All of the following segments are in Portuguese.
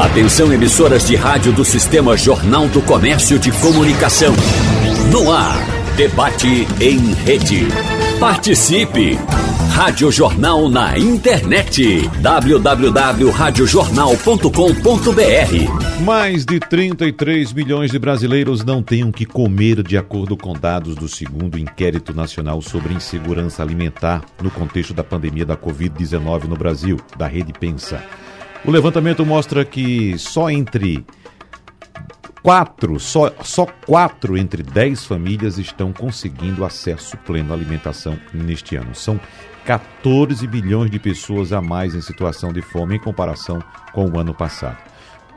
Atenção emissoras de rádio do Sistema Jornal do Comércio de Comunicação. No ar, debate em rede. Participe! Rádio Jornal na internet. www.radiojornal.com.br Mais de 33 milhões de brasileiros não têm o que comer, de acordo com dados do segundo inquérito nacional sobre insegurança alimentar no contexto da pandemia da Covid-19 no Brasil, da Rede Pensa. O levantamento mostra que só entre quatro, só, só quatro entre dez famílias estão conseguindo acesso pleno à alimentação neste ano. São 14 bilhões de pessoas a mais em situação de fome em comparação com o ano passado.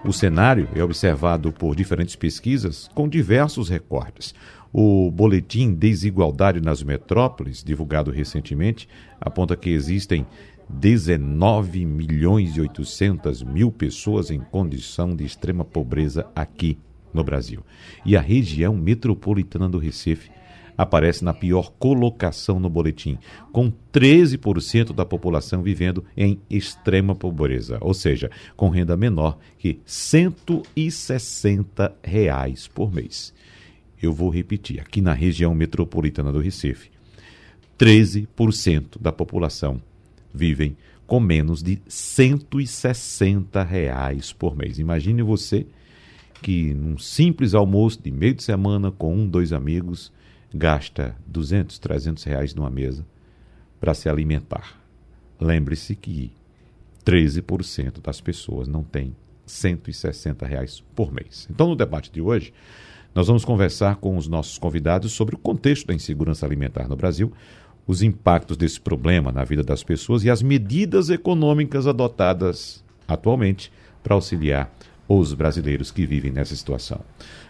O cenário é observado por diferentes pesquisas com diversos recortes. O boletim Desigualdade nas Metrópoles, divulgado recentemente, aponta que existem 19 milhões e 800 mil pessoas em condição de extrema pobreza aqui no Brasil. E a região metropolitana do Recife aparece na pior colocação no boletim, com 13% da população vivendo em extrema pobreza, ou seja, com renda menor que 160 reais por mês. Eu vou repetir, aqui na região metropolitana do Recife, 13% da população vivem com menos de 160 reais por mês. Imagine você que num simples almoço de meio de semana com um, dois amigos, gasta 200, 300 reais numa mesa para se alimentar. Lembre-se que 13% das pessoas não têm 160 reais por mês. Então, no debate de hoje, nós vamos conversar com os nossos convidados sobre o contexto da insegurança alimentar no Brasil, os impactos desse problema na vida das pessoas e as medidas econômicas adotadas atualmente para auxiliar os brasileiros que vivem nessa situação.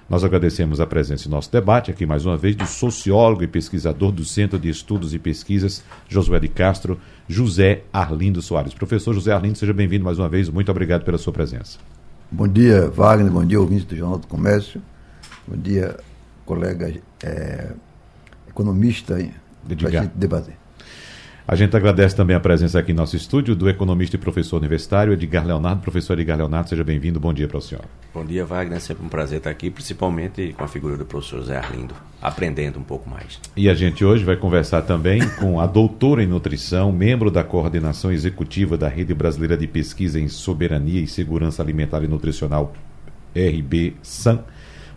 Nós agradecemos a presença em nosso debate aqui mais uma vez do sociólogo e pesquisador do Centro de Estudos e Pesquisas, Josué de Castro, José Arlindo Soares. Professor José Arlindo, seja bem-vindo mais uma vez. Muito obrigado pela sua presença. Bom dia, Wagner. Bom dia, ouvintes do Jornal do Comércio. Bom dia, colega é, economista para a gente debater. A gente agradece também a presença aqui em nosso estúdio do economista e professor universitário Edgar Leonardo. Professor Edgar Leonardo, seja bem-vindo. Bom dia para o senhor. Bom dia, Wagner. É sempre um prazer estar aqui, principalmente com a figura do professor José Arlindo, aprendendo um pouco mais. E a gente hoje vai conversar também com a doutora em nutrição, membro da coordenação executiva da Rede Brasileira de Pesquisa em Soberania e Segurança Alimentar e Nutricional, RB-SAN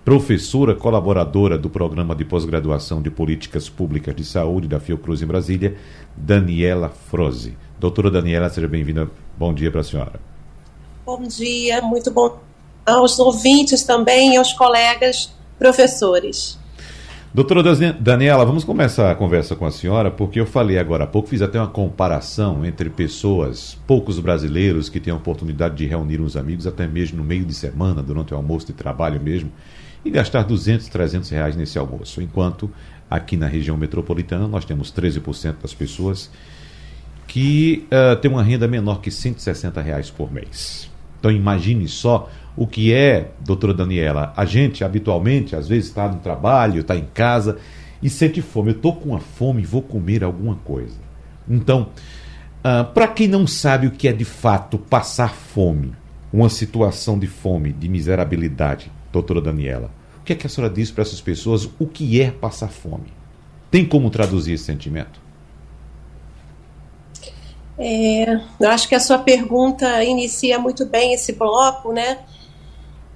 professora colaboradora do Programa de Pós-Graduação de Políticas Públicas de Saúde da Fiocruz em Brasília, Daniela Froze. Doutora Daniela, seja bem-vinda. Bom dia para a senhora. Bom dia, muito bom aos ouvintes também e aos colegas professores. Doutora Daniela, vamos começar a conversa com a senhora, porque eu falei agora há pouco, fiz até uma comparação entre pessoas, poucos brasileiros que têm a oportunidade de reunir uns amigos, até mesmo no meio de semana, durante o almoço de trabalho mesmo, e gastar 200, 300 reais nesse almoço. Enquanto aqui na região metropolitana nós temos 13% das pessoas que uh, têm uma renda menor que 160 reais por mês. Então imagine só o que é, doutora Daniela, a gente habitualmente, às vezes está no trabalho, está em casa e sente fome. Eu estou com uma fome e vou comer alguma coisa. Então, uh, ah, para quem não sabe o que é de fato passar fome, uma situação de fome, de miserabilidade, doutora Daniela, que é que a senhora diz para essas pessoas o que é passar fome? Tem como traduzir esse sentimento? É, eu acho que a sua pergunta inicia muito bem esse bloco, né?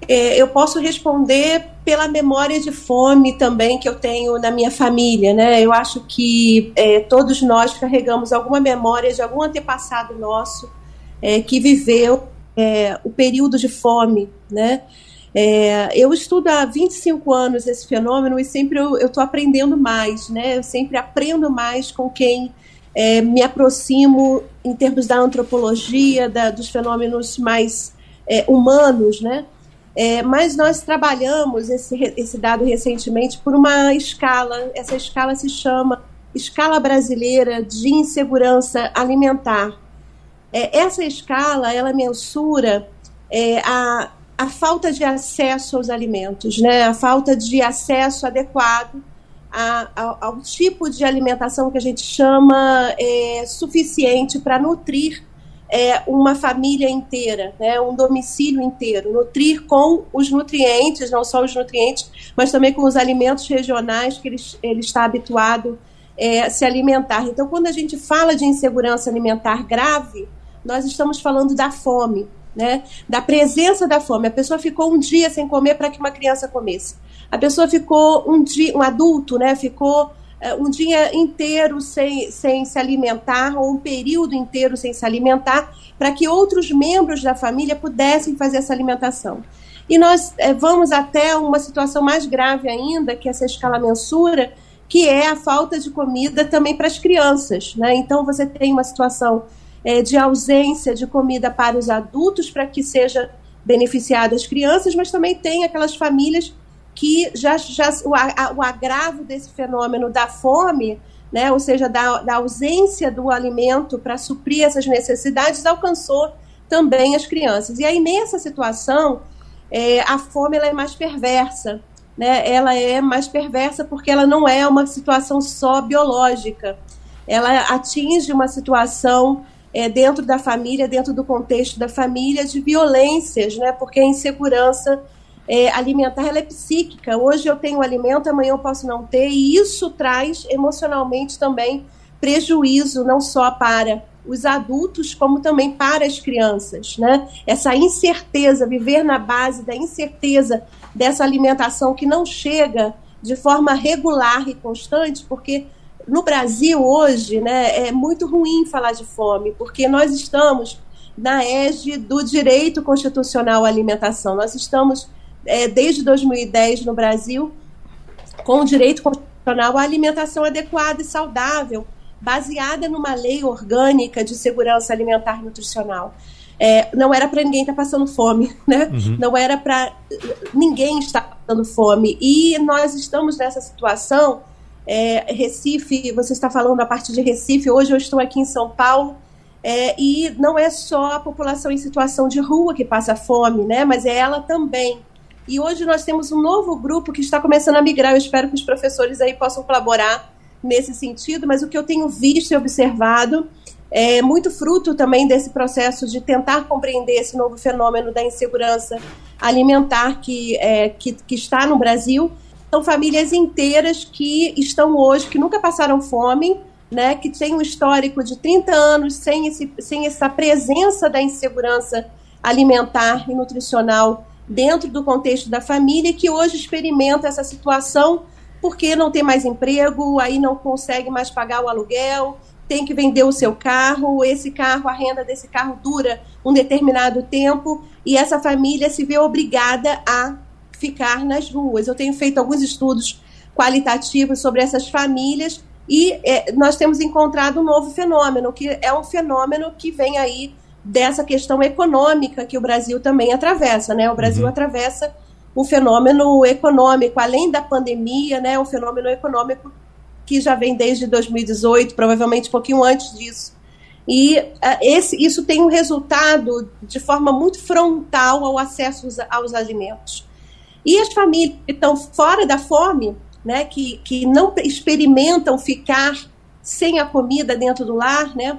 É, eu posso responder pela memória de fome também que eu tenho na minha família, né? Eu acho que é, todos nós carregamos alguma memória de algum antepassado nosso é, que viveu é, o período de fome, né? É, eu estudo há 25 anos esse fenômeno e sempre eu estou aprendendo mais, né? Eu sempre aprendo mais com quem é, me aproximo em termos da antropologia, da, dos fenômenos mais é, humanos, né? É, mas nós trabalhamos esse, esse dado recentemente por uma escala, essa escala se chama Escala Brasileira de Insegurança Alimentar. É, essa escala, ela mensura é, a a falta de acesso aos alimentos, né? a falta de acesso adequado a, a, ao tipo de alimentação que a gente chama é, suficiente para nutrir é, uma família inteira, né, um domicílio inteiro, nutrir com os nutrientes, não só os nutrientes, mas também com os alimentos regionais que ele, ele está habituado é, a se alimentar. Então, quando a gente fala de insegurança alimentar grave, nós estamos falando da fome, né, da presença da fome. A pessoa ficou um dia sem comer para que uma criança comesse. A pessoa ficou um dia, um adulto, né, ficou é, um dia inteiro sem, sem se alimentar, ou um período inteiro sem se alimentar, para que outros membros da família pudessem fazer essa alimentação. E nós é, vamos até uma situação mais grave ainda, que essa escala mensura, que é a falta de comida também para as crianças. Né? Então, você tem uma situação é, de ausência de comida para os adultos, para que seja beneficiado as crianças, mas também tem aquelas famílias que já, já o, a, o agravo desse fenômeno da fome, né, ou seja, da, da ausência do alimento para suprir essas necessidades, alcançou também as crianças. E aí, nessa situação, é, a fome ela é mais perversa. Né? Ela é mais perversa porque ela não é uma situação só biológica. Ela atinge uma situação é, dentro da família, dentro do contexto da família, de violências, né? porque a insegurança é, alimentar ela é psíquica. Hoje eu tenho alimento, amanhã eu posso não ter, e isso traz emocionalmente também prejuízo, não só para os adultos, como também para as crianças. Né? Essa incerteza, viver na base da incerteza dessa alimentação que não chega de forma regular e constante, porque no Brasil hoje né, é muito ruim falar de fome, porque nós estamos na égide do direito constitucional à alimentação. Nós estamos é, desde 2010 no Brasil, com o direito constitucional à alimentação adequada e saudável, baseada numa lei orgânica de segurança alimentar e nutricional. É, não era para ninguém estar tá passando fome, né? Uhum. Não era para ninguém estar passando fome. E nós estamos nessa situação. É, Recife, você está falando a partir de Recife. Hoje eu estou aqui em São Paulo. É, e não é só a população em situação de rua que passa fome, né? Mas é ela também. E hoje nós temos um novo grupo que está começando a migrar. Eu espero que os professores aí possam colaborar nesse sentido, mas o que eu tenho visto e observado é muito fruto também desse processo de tentar compreender esse novo fenômeno da insegurança alimentar que, é, que, que está no Brasil. São famílias inteiras que estão hoje, que nunca passaram fome, né, que têm um histórico de 30 anos sem, esse, sem essa presença da insegurança alimentar e nutricional dentro do contexto da família que hoje experimenta essa situação porque não tem mais emprego, aí não consegue mais pagar o aluguel, tem que vender o seu carro, esse carro, a renda desse carro dura um determinado tempo e essa família se vê obrigada a ficar nas ruas. Eu tenho feito alguns estudos qualitativos sobre essas famílias e é, nós temos encontrado um novo fenômeno, que é um fenômeno que vem aí dessa questão econômica que o Brasil também atravessa, né? O Brasil uhum. atravessa um fenômeno econômico, além da pandemia, né? Um fenômeno econômico que já vem desde 2018, provavelmente um pouquinho antes disso. E uh, esse, isso tem um resultado de forma muito frontal ao acesso aos, aos alimentos. E as famílias que estão fora da fome, né, que, que não experimentam ficar sem a comida dentro do lar, né,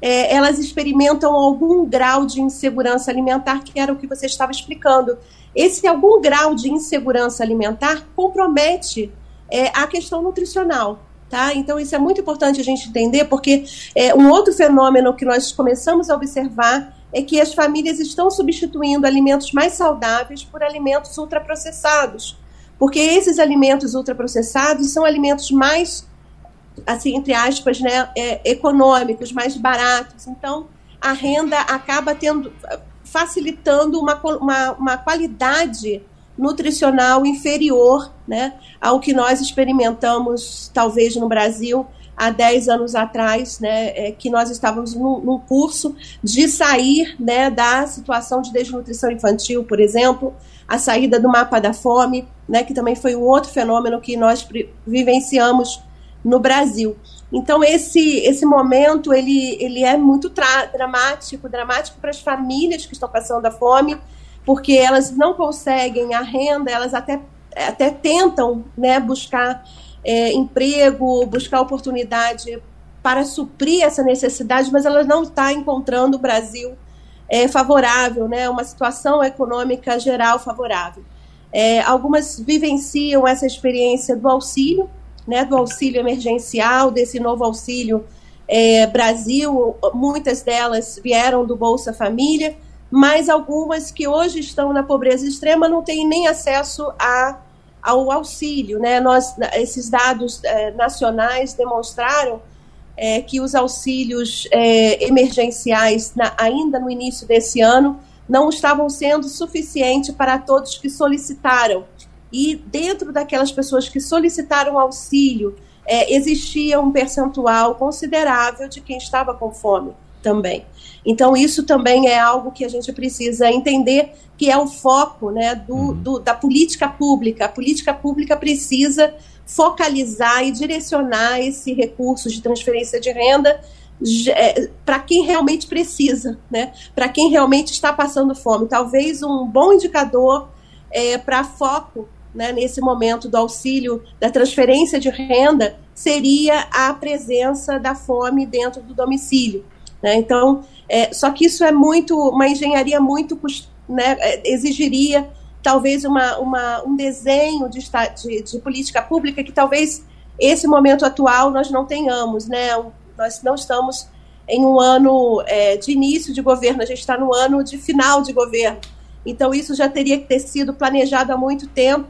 é, elas experimentam algum grau de insegurança alimentar, que era o que você estava explicando. Esse algum grau de insegurança alimentar compromete é, a questão nutricional. Tá? Então, isso é muito importante a gente entender, porque é, um outro fenômeno que nós começamos a observar é que as famílias estão substituindo alimentos mais saudáveis por alimentos ultraprocessados. Porque esses alimentos ultraprocessados são alimentos mais assim, entre aspas, né, é, econômicos, mais baratos. Então, a renda acaba tendo, facilitando uma, uma, uma qualidade nutricional inferior né, ao que nós experimentamos, talvez, no Brasil há 10 anos atrás, né, é, que nós estávamos num, num, curso de sair né, da situação de desnutrição infantil, por exemplo, a saída do mapa da fome, né, que também foi um outro fenômeno que nós vivenciamos no Brasil. Então esse esse momento ele, ele é muito dramático, dramático para as famílias que estão passando a fome, porque elas não conseguem a renda, elas até até tentam né, buscar é, emprego, buscar oportunidade para suprir essa necessidade, mas ela não está encontrando o Brasil é, favorável, né, uma situação econômica geral favorável. É, algumas vivenciam essa experiência do auxílio, né, do auxílio emergencial, desse novo auxílio é, Brasil, muitas delas vieram do Bolsa Família, mas algumas que hoje estão na pobreza extrema não têm nem acesso a, ao auxílio. Né? Nós, esses dados é, nacionais demonstraram é, que os auxílios é, emergenciais, na, ainda no início desse ano, não estavam sendo suficientes para todos que solicitaram. E dentro daquelas pessoas que solicitaram auxílio, é, existia um percentual considerável de quem estava com fome também. Então, isso também é algo que a gente precisa entender, que é o foco né, do, uhum. do, da política pública. A política pública precisa focalizar e direcionar esse recurso de transferência de renda é, para quem realmente precisa, né? para quem realmente está passando fome. Talvez um bom indicador é, para foco né, nesse momento do auxílio, da transferência de renda, seria a presença da fome dentro do domicílio. Né? Então, é, só que isso é muito, uma engenharia muito, né, é, exigiria talvez uma, uma, um desenho de, de, de, política pública que talvez esse momento atual nós não tenhamos, né? Nós não estamos em um ano é, de início de governo, a gente está no ano de final de governo. Então isso já teria que ter sido planejado há muito tempo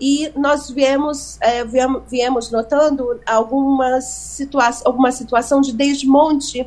e nós viemos, é, viemos, viemos notando alguma, situa alguma situação de desmonte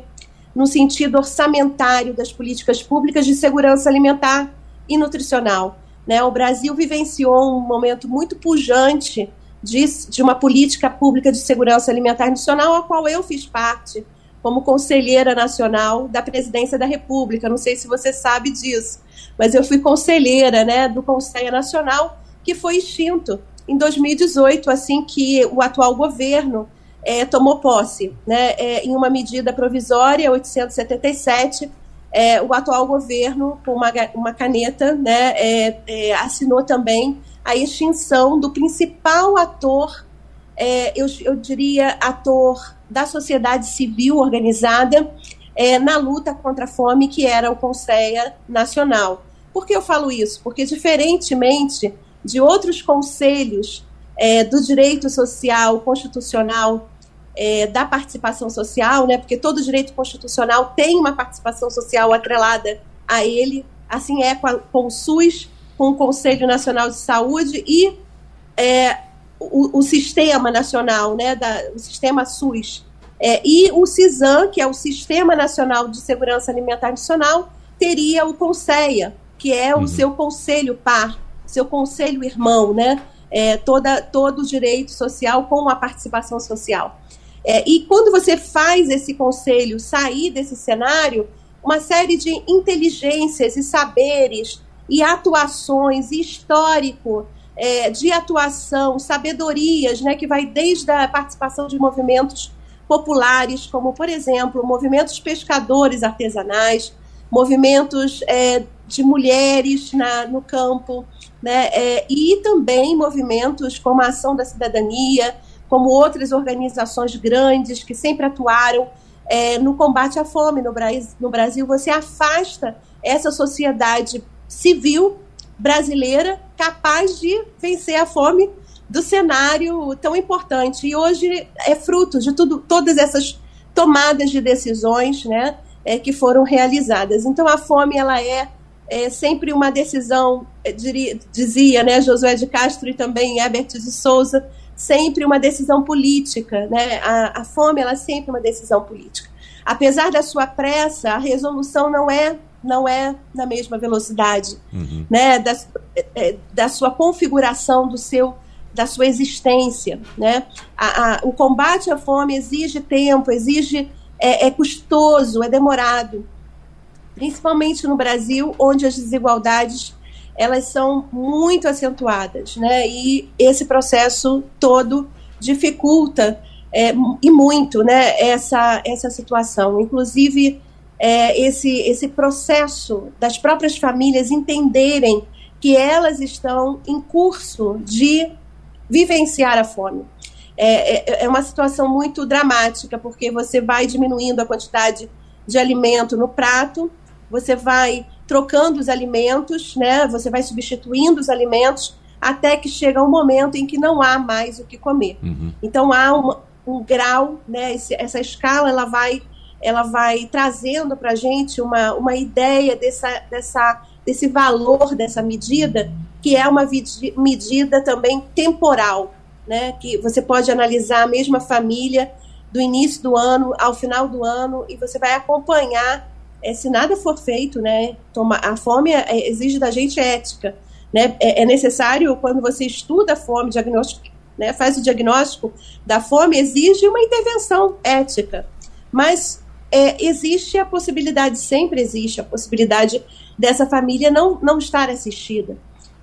no sentido orçamentário das políticas públicas de segurança alimentar e nutricional. Né? O Brasil vivenciou um momento muito pujante de, de uma política pública de segurança alimentar e nutricional, a qual eu fiz parte como conselheira nacional da presidência da República. Não sei se você sabe disso, mas eu fui conselheira né, do Conselho Nacional que foi extinto em 2018, assim que o atual governo é, tomou posse, né, é, em uma medida provisória 877. É, o atual governo, com uma, uma caneta, né, é, é, assinou também a extinção do principal ator, é, eu, eu diria ator da sociedade civil organizada na luta contra a fome, que era o Conselho Nacional. Por que eu falo isso? Porque, diferentemente de outros conselhos é, do direito social constitucional é, da participação social, né, porque todo direito constitucional tem uma participação social atrelada a ele, assim é com, a, com o SUS, com o Conselho Nacional de Saúde e é, o, o, sistema nacional, né, da, o sistema SUS, é, e o CISAM, que é o Sistema Nacional de Segurança Alimentar Nacional, teria o CONSEA, que é o uhum. seu conselho par, seu conselho irmão, né? É, toda, todo o direito social com a participação social. É, e quando você faz esse conselho sair desse cenário, uma série de inteligências e saberes e atuações e histórico é, de atuação, sabedorias, né, que vai desde a participação de movimentos populares, como, por exemplo, movimentos pescadores artesanais, movimentos é, de mulheres na, no campo, né, é, e também movimentos como a Ação da Cidadania, como outras organizações grandes que sempre atuaram é, no combate à fome no, no Brasil. Você afasta essa sociedade civil brasileira capaz de vencer a fome do cenário tão importante. E hoje é fruto de tudo, todas essas tomadas de decisões né, é, que foram realizadas. Então a fome ela é é sempre uma decisão, é, diria, dizia né, Josué de Castro e também Herbert de Souza, sempre uma decisão política. Né? A, a fome ela é sempre uma decisão política. Apesar da sua pressa, a resolução não é não é na mesma velocidade, uhum. né, da, é, é, da sua configuração do seu da sua existência, né? A, a, o combate à fome exige tempo, exige é, é custoso, é demorado principalmente no Brasil, onde as desigualdades elas são muito acentuadas, né? E esse processo todo dificulta é, e muito, né? Essa essa situação, inclusive é, esse esse processo das próprias famílias entenderem que elas estão em curso de vivenciar a fome. é, é, é uma situação muito dramática, porque você vai diminuindo a quantidade de alimento no prato, você vai trocando os alimentos, né? Você vai substituindo os alimentos até que chega um momento em que não há mais o que comer. Uhum. Então há uma, um grau, né? Esse, essa escala ela vai ela vai trazendo para a gente uma, uma ideia dessa, dessa, desse valor dessa medida, que é uma medida também temporal, né? que você pode analisar a mesma família do início do ano ao final do ano e você vai acompanhar é, se nada for feito, né? Toma, a fome é, exige da gente ética. Né? É, é, necessário, quando você estuda a fome, diagnóstico, né, faz o diagnóstico da fome, exige uma intervenção ética. Mas é, existe a possibilidade, sempre existe a possibilidade dessa família não, não estar assistida.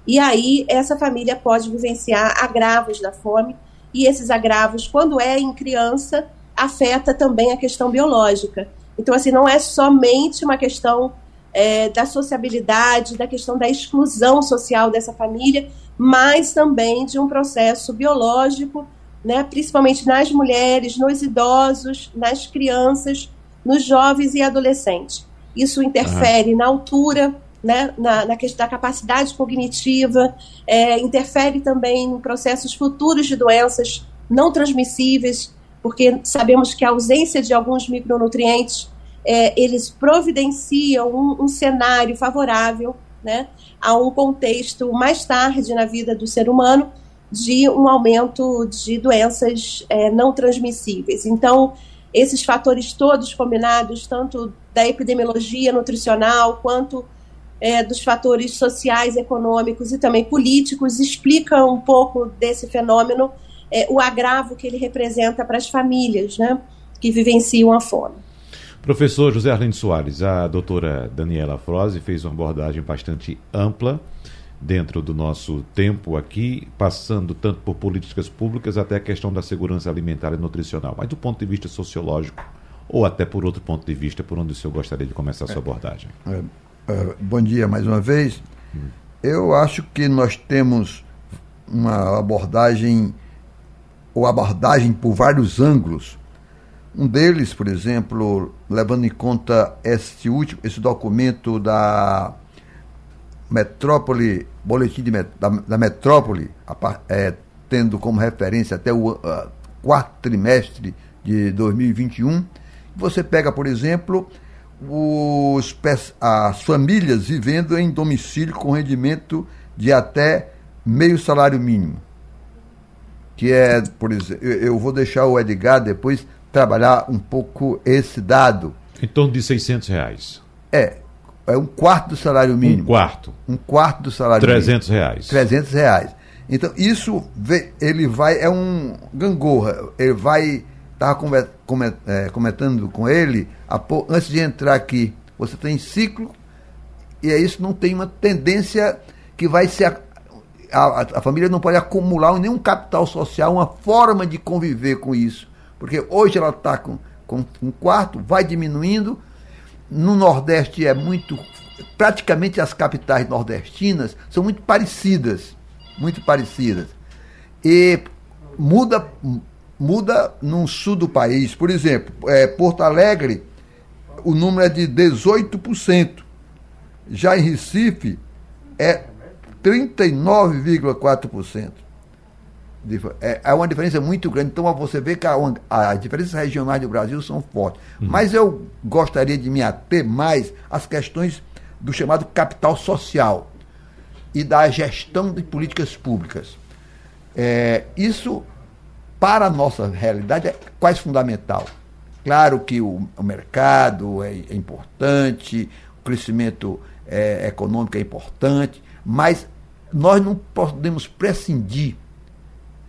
E aí, essa família pode vivenciar agravos da fome, e esses agravos, quando é em criança, afeta também a questão biológica. Então, assim, não é somente uma questão é, da sociabilidade, da questão da exclusão social dessa família, mas também de um processo biológico, né, principalmente nas mulheres, nos idosos, nas crianças, nos jovens e adolescentes. Isso interfere uhum. na altura, né, na, na questão da capacidade cognitiva, é, interfere também em processos futuros de doenças não transmissíveis, porque sabemos que a ausência de alguns micronutrientes é, eles providenciam um, um, cenário favorável né, a um contexto mais tarde na vida do ser humano de um aumento de doenças é, não transmissíveis. Então, esses fatores todos combinados, tanto da epidemiologia nutricional quanto é, dos fatores sociais, econômicos e também políticos, explicam um pouco desse fenômeno, é, o agravo que ele representa para as famílias né, que vivenciam a fome. Professor José Arlindo Soares, a doutora Daniela Froze fez uma abordagem bastante ampla dentro do nosso tempo aqui, passando tanto por políticas públicas até a questão da segurança alimentar e nutricional, mas do ponto de vista sociológico ou até por outro ponto de vista, por onde o senhor gostaria de começar a sua abordagem? É, é, bom dia mais uma vez. Hum. Eu acho que nós temos uma abordagem ou abordagem por vários ângulos um deles, por exemplo, levando em conta esse último, esse documento da Metrópole, Boletim de, da, da Metrópole, é, tendo como referência até o uh, quarto trimestre de 2021, você pega, por exemplo, os, as famílias vivendo em domicílio com rendimento de até meio salário mínimo. Que é, por exemplo, eu vou deixar o Edgar depois trabalhar um pouco esse dado. Em torno de 600 reais. É, é um quarto do salário mínimo. Um quarto. Um quarto do salário 300 mínimo. reais. 300 reais. Então, isso, ele vai, é um gangorra, ele vai, estava é, comentando com ele, antes de entrar aqui, você tem ciclo, e é isso não tem uma tendência que vai ser, a, a, família não pode acumular nenhum capital social, uma forma de conviver com isso. Porque hoje ela está com, com um quarto, vai diminuindo. No Nordeste é muito. Praticamente as capitais nordestinas são muito parecidas. Muito parecidas. E muda, muda no sul do país. Por exemplo, é, Porto Alegre, o número é de 18%. Já em Recife, é 39,4%. É, é uma diferença muito grande. Então você vê que as diferenças regionais do Brasil são fortes. Uhum. Mas eu gostaria de me ater mais às questões do chamado capital social e da gestão de políticas públicas. É, isso, para a nossa realidade, é quase fundamental. Claro que o, o mercado é, é, importante, o crescimento é, econômico é importante, mas nós não podemos prescindir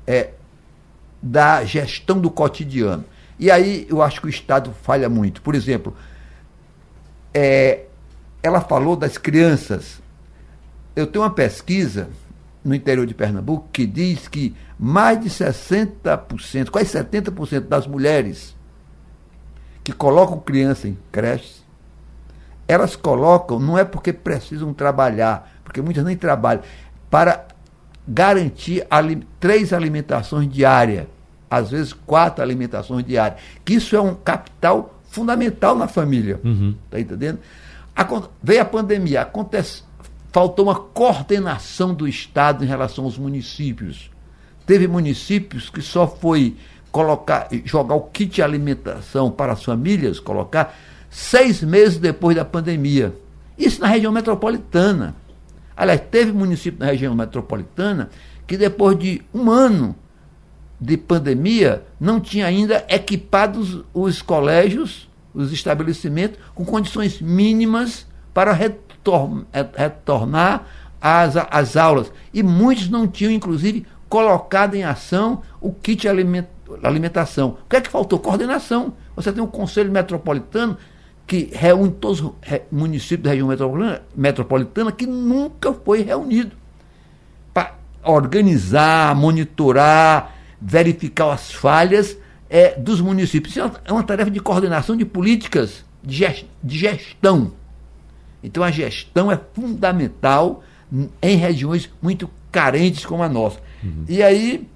é, da gestão do cotidiano. E aí eu acho que o Estado falha muito. Por exemplo, é, ela falou das crianças. Eu tenho uma pesquisa no interior de Pernambuco que diz que mais de 60%, quase 70% das mulheres que colocam criança em creches, elas colocam, não é porque precisam trabalhar, porque muitas nem trabalham, para garantir três alimentações diárias às vezes quatro alimentações diárias. Que isso é um capital fundamental na família. Uhum. Tá entendendo? Veio a pandemia, acontece, faltou uma coordenação do Estado em relação aos municípios. Teve municípios que só foi colocar, jogar o kit alimentação para as famílias, colocar seis meses depois da pandemia. Isso na região metropolitana. Aliás, teve município na região metropolitana que depois de um ano de pandemia não tinha ainda equipados os colégios, os estabelecimentos, com condições mínimas para retor- retornar às, às aulas. E muitos não tinham, inclusive, colocado em ação o kit aliment- alimentação. O que é que faltou? Coordenação. Você tem um conselho metropolitano que reúne todos os municípios da região metropolitana, metropolitana que nunca foi reunido para organizar, monitorar, verificar as falhas é, dos municípios. Isso é uma- é tarefa de coordenação de políticas de ges- de gestão. Então a gestão é fundamental em regiões muito carentes como a nossa. E aí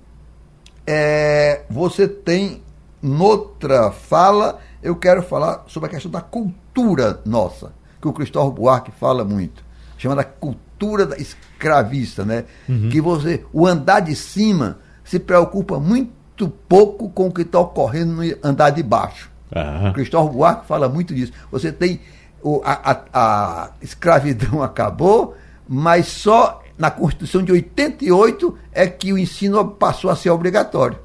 é, você tem noutra fala, eu quero falar sobre a questão da cultura nossa, que o Cristóvão Buarque fala muito, chamada cultura da escravista, né? Que você, o andar de cima se preocupa muito pouco com o que está ocorrendo no andar de baixo. Ah, Cristóvão Buarque fala muito disso. Você tem o- a, a- a escravidão acabou, mas só na Constituição de 88 é que o ensino passou a ser obrigatório.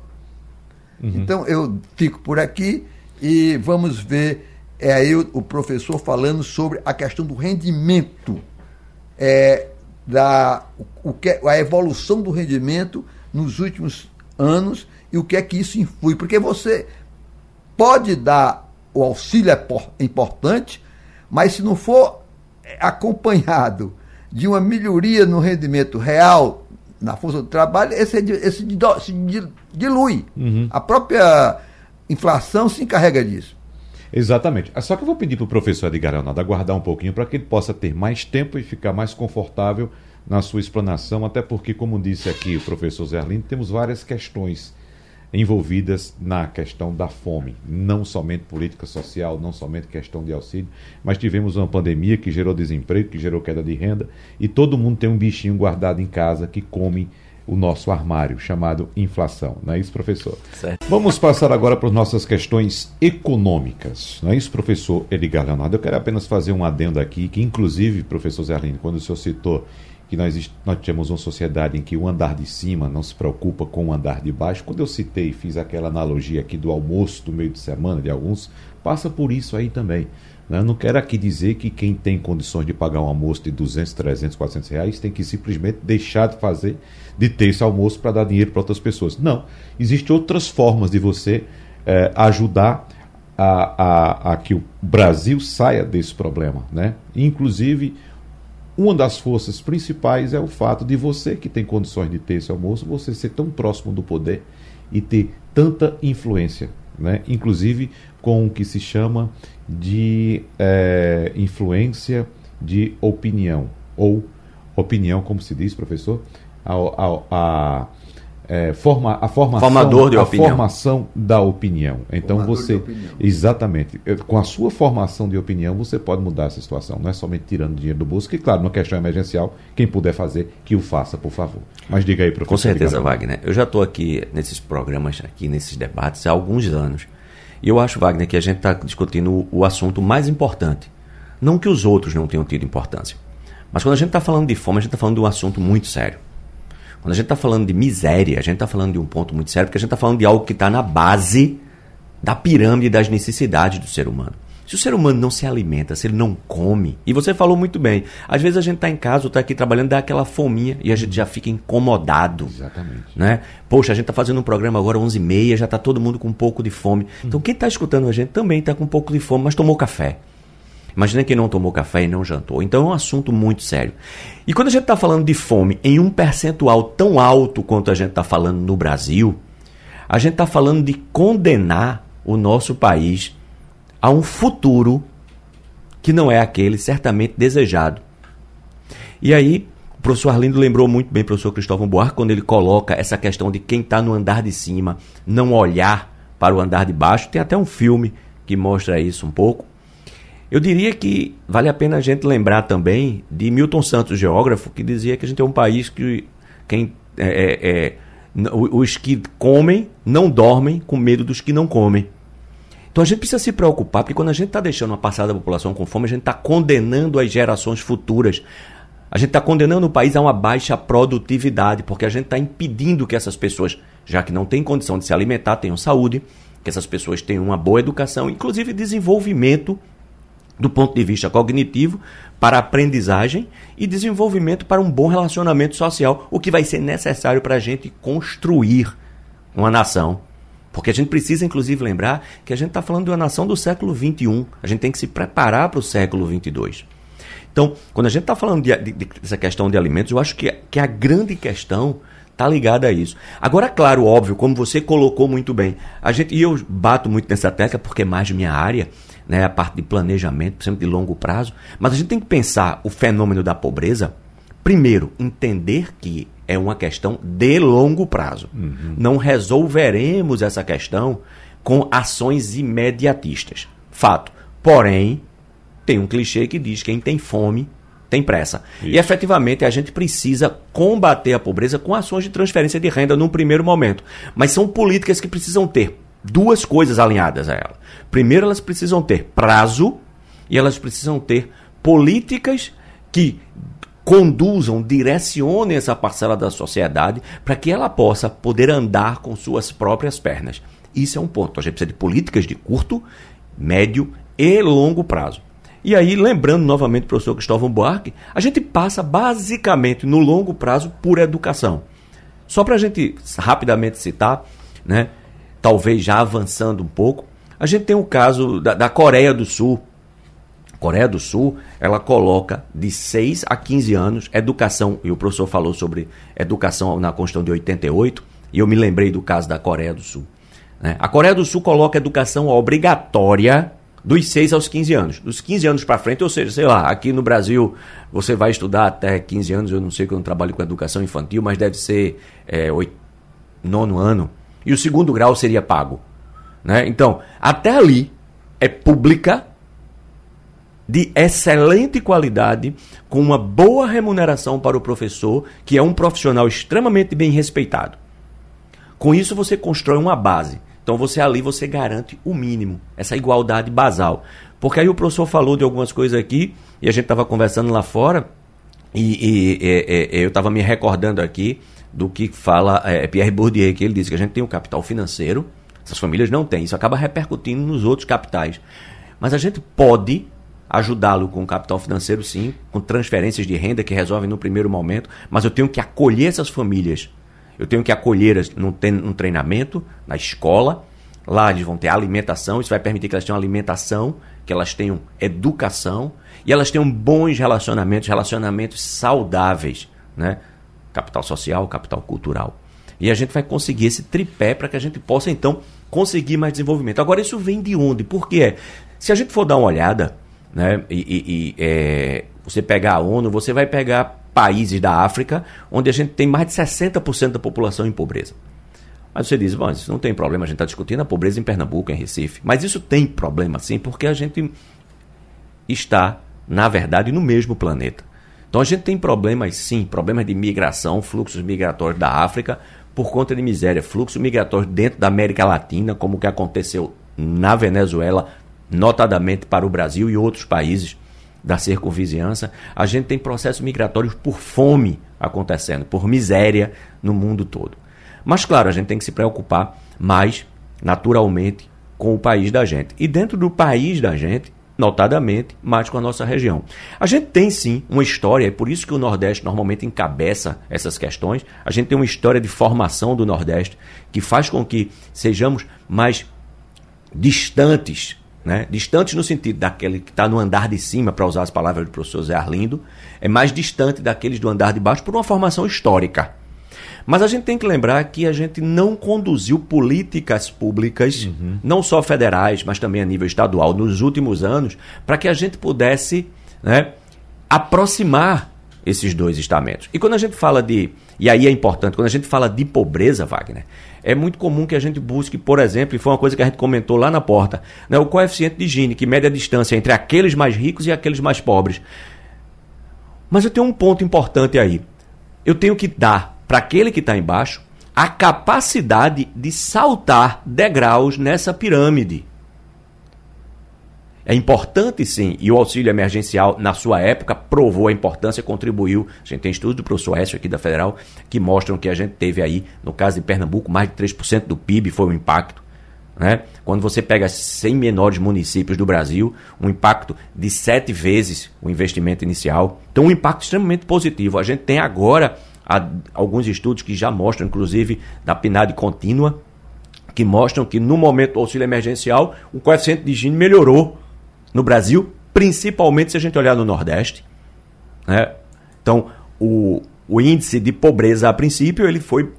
Então eu fico por aqui e vamos ver é aí o, o professor falando sobre a questão do rendimento, é, da o, o que a evolução do rendimento nos últimos anos e o que é que isso influi, porque você pode dar o auxílio é por- importante, mas se não for acompanhado de uma melhoria no rendimento real na força do trabalho, esse, esse se di- dilui. A própria inflação se encarrega disso. Exatamente. É Só que eu vou pedir para o professor Edgar Leonardo aguardar um pouquinho para que ele possa ter mais tempo e ficar mais confortável na sua explanação, até porque, como disse aqui o professor Zé Arlindo, temos várias questões envolvidas na questão da fome, não somente política social, não somente questão de auxílio, mas tivemos uma pandemia que gerou desemprego, que gerou queda de renda, e todo mundo tem um bichinho guardado em casa que come o nosso armário, chamado inflação. Não é isso, professor? Certo. Vamos passar agora para as nossas questões econômicas. Não é isso, professor Edgar Leonardo? Eu quero apenas fazer um adendo aqui, que inclusive, professor Zé Arlindo, quando o senhor citou que nós, nós temos uma sociedade em que o andar de cima não se preocupa com o andar de baixo, quando eu citei, fiz aquela analogia aqui do almoço do meio de semana de alguns, passa por isso aí também. né? Não quero aqui dizer que quem tem condições de pagar um almoço de 200, 300, 400 reais tem que simplesmente deixar de fazer, de ter esse almoço para dar dinheiro para outras pessoas. Não. Existem outras formas de você eh, ajudar a, a, a que o Brasil saia desse problema. Né? Inclusive, uma das forças principais é o fato de você que tem condições de ter esse almoço, você ser tão próximo do poder e ter tanta influência, né? inclusive com o que se chama de eh, influência de opinião, ou opinião, como se diz, professor? A, a, a, eh, forma, a formação, Formador de a opinião. formação da opinião. Então Formador você, opinião. exatamente, com a sua formação de opinião você pode mudar essa situação. Não é somente tirando dinheiro do bolso, que claro, numa questão emergencial, quem puder fazer, que o faça, por favor. Mas diga aí, professor. Com certeza. Wagner. Eu já estou aqui nesses programas, aqui nesses debates há alguns anos. E eu acho, Wagner, que a gente está discutindo o, o assunto mais importante. Não que os outros não tenham tido importância. Mas quando a gente está falando de fome, a gente está falando de um assunto muito sério. Quando a gente está falando de miséria, a gente está falando de um ponto muito sério, porque a gente está falando de algo que está na base da pirâmide das necessidades do ser humano. Se o ser humano não se alimenta, se ele não come, e você falou muito bem, às vezes a gente está em casa ou está aqui trabalhando, dá aquela fominha e a gente já fica incomodado. Exatamente. Né? Poxa, a gente está fazendo um programa agora 11h30, já está todo mundo com um pouco de fome. Então quem está escutando a gente também está com um pouco de fome, mas tomou café. Imagina quem não tomou café e não jantou. Então é um assunto muito sério. E quando a gente está falando de fome em um percentual tão alto quanto a gente está falando no Brasil, a gente está falando de condenar o nosso país a um futuro que não é aquele certamente desejado. E aí, professor Arlindo lembrou muito bem o professor Cristóvão Buarque quando ele coloca essa questão de quem está no andar de cima não olhar para o andar de baixo. Tem até um filme que mostra isso um pouco. Eu diria que vale a pena a gente lembrar também de Milton Santos, geógrafo, que dizia que a gente é um país que quem é, é, é, os que comem não dormem com medo dos que não comem. Então a gente precisa se preocupar, porque quando a gente está deixando uma passada da população com fome, a gente está condenando as gerações futuras. A gente está condenando o país a uma baixa produtividade, porque a gente está impedindo que essas pessoas, já que não têm condição de se alimentar, tenham saúde, que essas pessoas tenham uma boa educação, inclusive desenvolvimento do ponto de vista cognitivo, para aprendizagem e desenvolvimento para um bom relacionamento social, o que vai ser necessário para a gente construir uma nação. Porque a gente precisa, inclusive, lembrar que a gente está falando de uma nação do século XXI. A gente tem que se preparar para o século XXII. Então, quando a gente está falando de, de, dessa questão de alimentos, eu acho que, que a grande questão está ligada a isso. Agora, claro, óbvio, como você colocou muito bem, a gente, e eu bato muito nessa tecla porque é mais minha área, né, a parte de planejamento, sempre de longo prazo. Mas a gente tem que pensar o fenômeno da pobreza, primeiro, entender que é uma questão de longo prazo. Uhum. Não resolveremos essa questão com ações imediatistas. Fato. Porém, tem um clichê que diz que quem tem fome tem pressa. Isso. E efetivamente a gente precisa combater a pobreza com ações de transferência de renda num primeiro momento. Mas são políticas que precisam ter duas coisas alinhadas a ela. Primeiro, elas precisam ter prazo e elas precisam ter políticas que conduzam, direcionem essa parcela da sociedade para que ela possa poder andar com suas próprias pernas. Isso é um ponto. A gente precisa de políticas de curto, médio e longo prazo. E aí, lembrando novamente o professor Cristóvão Buarque, a gente passa basicamente no longo prazo por educação. Só para a gente rapidamente citar, né? Talvez já avançando um pouco, a gente tem o caso da, da Coreia do Sul. Coreia do Sul, ela coloca de 6 a 15 anos educação, e o professor falou sobre educação na Constituição de 88, e eu me lembrei do caso da Coreia do Sul. Né? A Coreia do Sul coloca educação obrigatória dos 6 aos 15 anos. Dos 15 anos para frente, ou seja, sei lá, aqui no Brasil você vai estudar até 15 anos, eu não sei que eu não trabalho com educação infantil, mas deve ser é, nono ano e o segundo grau seria pago. Né? Então, até ali é pública, de excelente qualidade, com uma boa remuneração para o professor, que é um profissional extremamente bem respeitado. Com isso você constrói uma base. Então você ali você garante o mínimo, essa igualdade basal. Porque aí o professor falou de algumas coisas aqui, e a gente estava conversando lá fora, e, e, e, e eu estava me recordando aqui do que fala é, Pierre Bourdieu, que ele diz que a gente tem o um capital financeiro, essas famílias não têm, isso acaba repercutindo nos outros capitais. Mas a gente pode ajudá-lo com capital financeiro, sim, com transferências de renda que resolvem no primeiro momento, mas eu tenho que acolher essas famílias. Eu tenho que acolhê-las num treinamento, na escola. Lá eles vão ter alimentação, isso vai permitir que elas tenham alimentação, que elas tenham educação e elas tenham bons relacionamentos, relacionamentos saudáveis, né? Capital social, capital cultural. E a gente vai conseguir esse tripé para que a gente possa, então, conseguir mais desenvolvimento. Agora, isso vem de onde? Por quê? Se a gente for dar uma olhada, né, e, e, e é, você pegar a ONU, você vai pegar países da África onde a gente tem mais de 60% da população em pobreza. Mas você diz, bom, isso não tem problema, a gente está discutindo a pobreza em Pernambuco, em Recife. Mas isso tem problema sim, porque a gente está, na verdade, no mesmo planeta. Então a gente tem problemas, sim, problemas de migração, fluxos migratórios da África por conta de miséria, fluxo migratório dentro da América Latina, como o que aconteceu na Venezuela, notadamente para o Brasil e outros países da circunvizinhança. A gente tem processos migratórios por fome acontecendo, por miséria no mundo todo. Mas claro, a gente tem que se preocupar mais naturalmente com o país da gente. E dentro do país da gente, notadamente mais com a nossa região. A gente tem sim uma história, é por isso que o Nordeste normalmente encabeça essas questões. A gente tem uma história de formação do Nordeste que faz com que sejamos mais distantes, né? distantes no sentido daquele que está no andar de cima, para usar as palavras do professor Zé Arlindo, é mais distante daqueles do andar de baixo por uma formação histórica. Mas a gente tem que lembrar que a gente não conduziu políticas públicas, uhum. não só federais, mas também a nível estadual, nos últimos anos, para que a gente pudesse né, aproximar esses dois estamentos. E quando a gente fala de. E aí é importante, quando a gente fala de pobreza, Wagner, é muito comum que a gente busque, por exemplo, e foi uma coisa que a gente comentou lá na porta, né, o coeficiente de Gini, que mede a distância entre aqueles mais ricos e aqueles mais pobres. Mas eu tenho um ponto importante aí. Eu tenho que dar para aquele que está embaixo a capacidade de saltar degraus nessa pirâmide. É importante sim, e o auxílio emergencial, na sua época, provou a importância, contribuiu. A gente tem estudos do professor Écio aqui da Federal que mostram que a gente teve aí, no caso de Pernambuco, mais de 3% do PIB foi o impacto. Né? Quando você pega 100 menores municípios do Brasil, um impacto de sete vezes o investimento inicial. Então, um impacto extremamente positivo. A gente tem agora alguns estudos que já mostram, inclusive da PNAD contínua, que mostram que no momento do auxílio emergencial, o coeficiente de Gini melhorou no Brasil, principalmente se a gente olhar no Nordeste. Né? Então, o, o índice de pobreza, a princípio, ele foi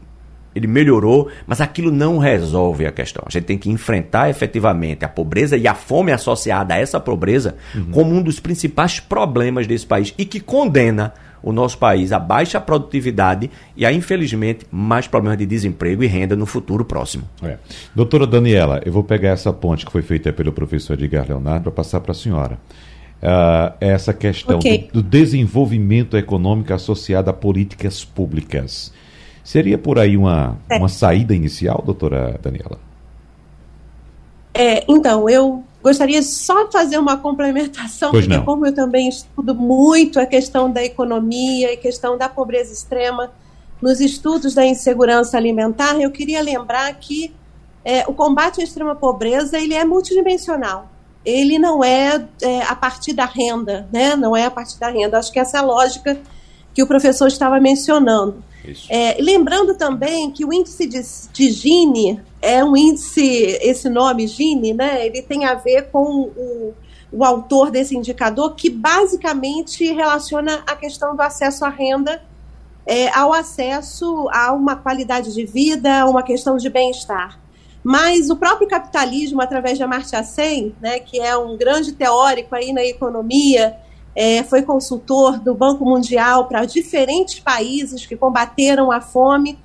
ele melhorou, mas aquilo não resolve a questão. A gente tem que enfrentar efetivamente a pobreza e a fome associada a essa pobreza uhum. como um dos principais problemas desse país e que condena o nosso país a baixa produtividade e a, infelizmente, mais problemas de desemprego e renda no futuro próximo. É. Doutora Daniela, eu vou pegar essa ponte que foi feita pelo professor Edgar Leonardo para passar para a senhora. Uh, essa questão okay. do, do desenvolvimento econômico associado a políticas públicas. Seria por aí uma, é. uma saída inicial, doutora Daniela? É, então, eu Gostaria só de fazer uma complementação, pois porque não. como eu também estudo muito a questão da economia e questão da pobreza extrema nos estudos da insegurança alimentar, eu queria lembrar que é, o combate à extrema pobreza ele é multidimensional. Ele não é, é, a partir da renda, né? Não é a partir da renda. Acho que essa é a lógica que o professor estava mencionando. É, lembrando também que o índice de, de Gini é um índice, esse nome Gini, né? Ele tem a ver com o, o autor desse indicador, que basicamente relaciona a questão do acesso à renda é, ao acesso a uma qualidade de vida, a uma questão de bem-estar. Mas o próprio capitalismo, através de Amartya Sen, né, que é um grande teórico aí na economia, é, foi consultor do Banco Mundial para diferentes países que combateram a fome.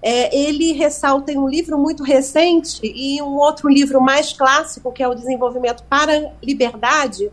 É, ele ressalta em um livro muito recente e um outro livro mais clássico, que é o Desenvolvimento para a Liberdade,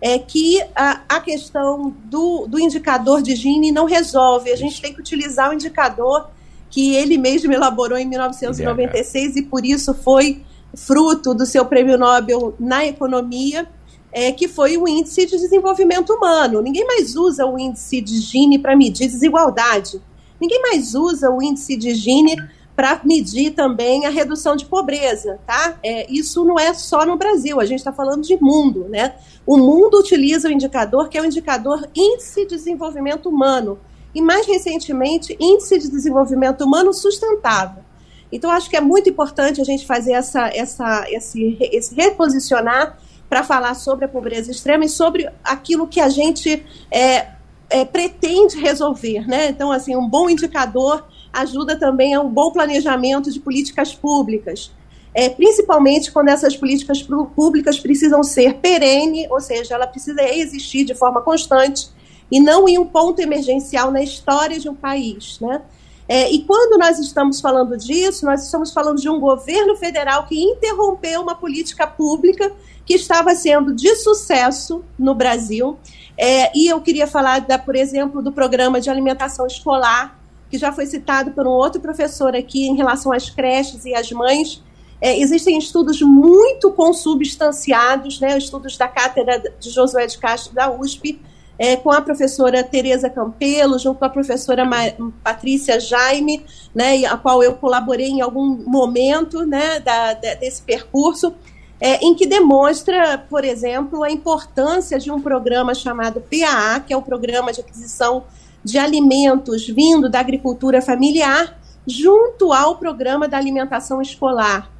é que a, a questão do, do indicador de Gini não resolve. A gente tem que utilizar o indicador que ele mesmo elaborou em 1996 e por isso foi fruto do seu prêmio Nobel na economia é, que foi o índice de desenvolvimento humano. Ninguém mais usa o índice de Gini para medir desigualdade. Ninguém mais usa o índice de Gini para medir também a redução de pobreza, tá? É, isso não é só no Brasil, a gente está falando de mundo, né? O mundo utiliza o indicador que é o indicador Índice de Desenvolvimento Humano e mais recentemente Índice de Desenvolvimento Humano Sustentável. Então acho que é muito importante a gente fazer essa, essa, esse, esse reposicionar para falar sobre a pobreza extrema e sobre aquilo que a gente é, é, pretende resolver. Né? Então, assim, um bom indicador ajuda também a um bom planejamento de políticas públicas. É, principalmente quando essas políticas públicas precisam ser perene, ou seja, ela precisa existir de forma constante e não em um ponto emergencial na história de um país. Né? É, e quando nós estamos falando disso, nós estamos falando de um governo federal que interrompeu uma política pública que estava sendo de sucesso no Brasil. É, e eu queria falar, da, por exemplo, do programa de alimentação escolar, que já foi citado por um outro professor aqui em relação às creches e às mães. É, existem estudos muito consubstanciados, né, estudos da cátedra de Josué de Castro da USP, é, com a professora Tereza Campelo, junto com a professora Ma Patrícia Jaime, né, a qual eu colaborei em algum momento né, da, da, desse percurso, é, em que demonstra, por exemplo, a importância de um programa chamado PAA, que é o Programa de Aquisição de Alimentos vindo da Agricultura Familiar, junto ao Programa da Alimentação Escolar.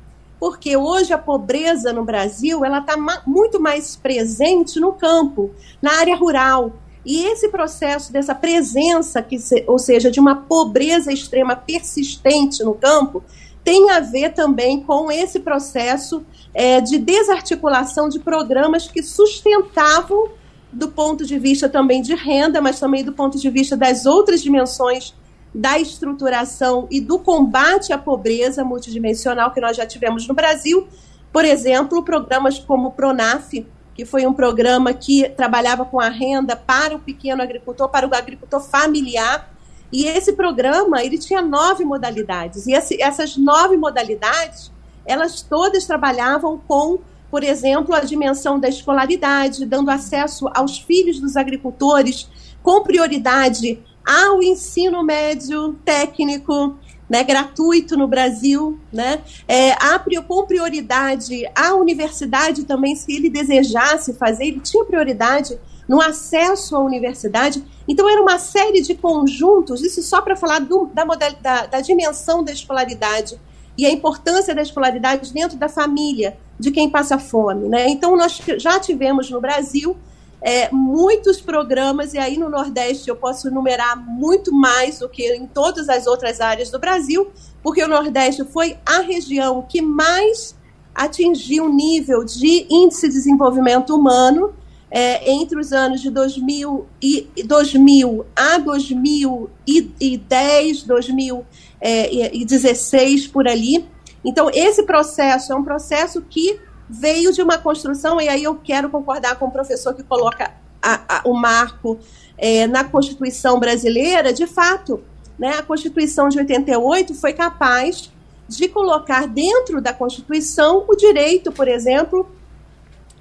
Porque hoje a pobreza no Brasil ela está ma muito mais presente no campo, na área rural. E esse processo dessa presença, que se, ou seja, de uma pobreza extrema persistente no campo, tem a ver também com esse processo é, de desarticulação de programas que sustentavam do ponto de vista também de renda, mas também do ponto de vista das outras dimensões da estruturação e do combate à pobreza multidimensional que nós já tivemos no Brasil. Por exemplo, programas como o Pronaf, que foi um programa que trabalhava com a renda para o pequeno agricultor, para o agricultor familiar. E esse programa ele tinha nove modalidades. E esse, essas nove modalidades, elas todas trabalhavam com por exemplo, a dimensão da escolaridade, dando acesso aos filhos dos agricultores com prioridade ao ensino médio técnico, né, gratuito no Brasil, né, é, a, com prioridade à universidade também, se ele desejasse fazer, ele tinha prioridade no acesso à universidade. Então, era uma série de conjuntos, isso só para falar do, da, model, da, da dimensão da escolaridade e a importância da escolaridade dentro da família de quem passa fome. Né? Então, nós já tivemos no Brasil é, muitos programas, e aí no Nordeste eu posso enumerar muito mais do que em todas as outras áreas do Brasil, porque o Nordeste foi a região que mais atingiu o nível de índice de desenvolvimento humano é, entre os anos de 2000, e, 2000 a 2010, 2000 é, 16 por ali. Então, esse processo é um processo que veio de uma construção, e aí eu quero concordar com o professor que coloca a, a, o marco é, na Constituição brasileira, de fato, né, a Constituição de 88 foi capaz de colocar dentro da Constituição o direito, por exemplo,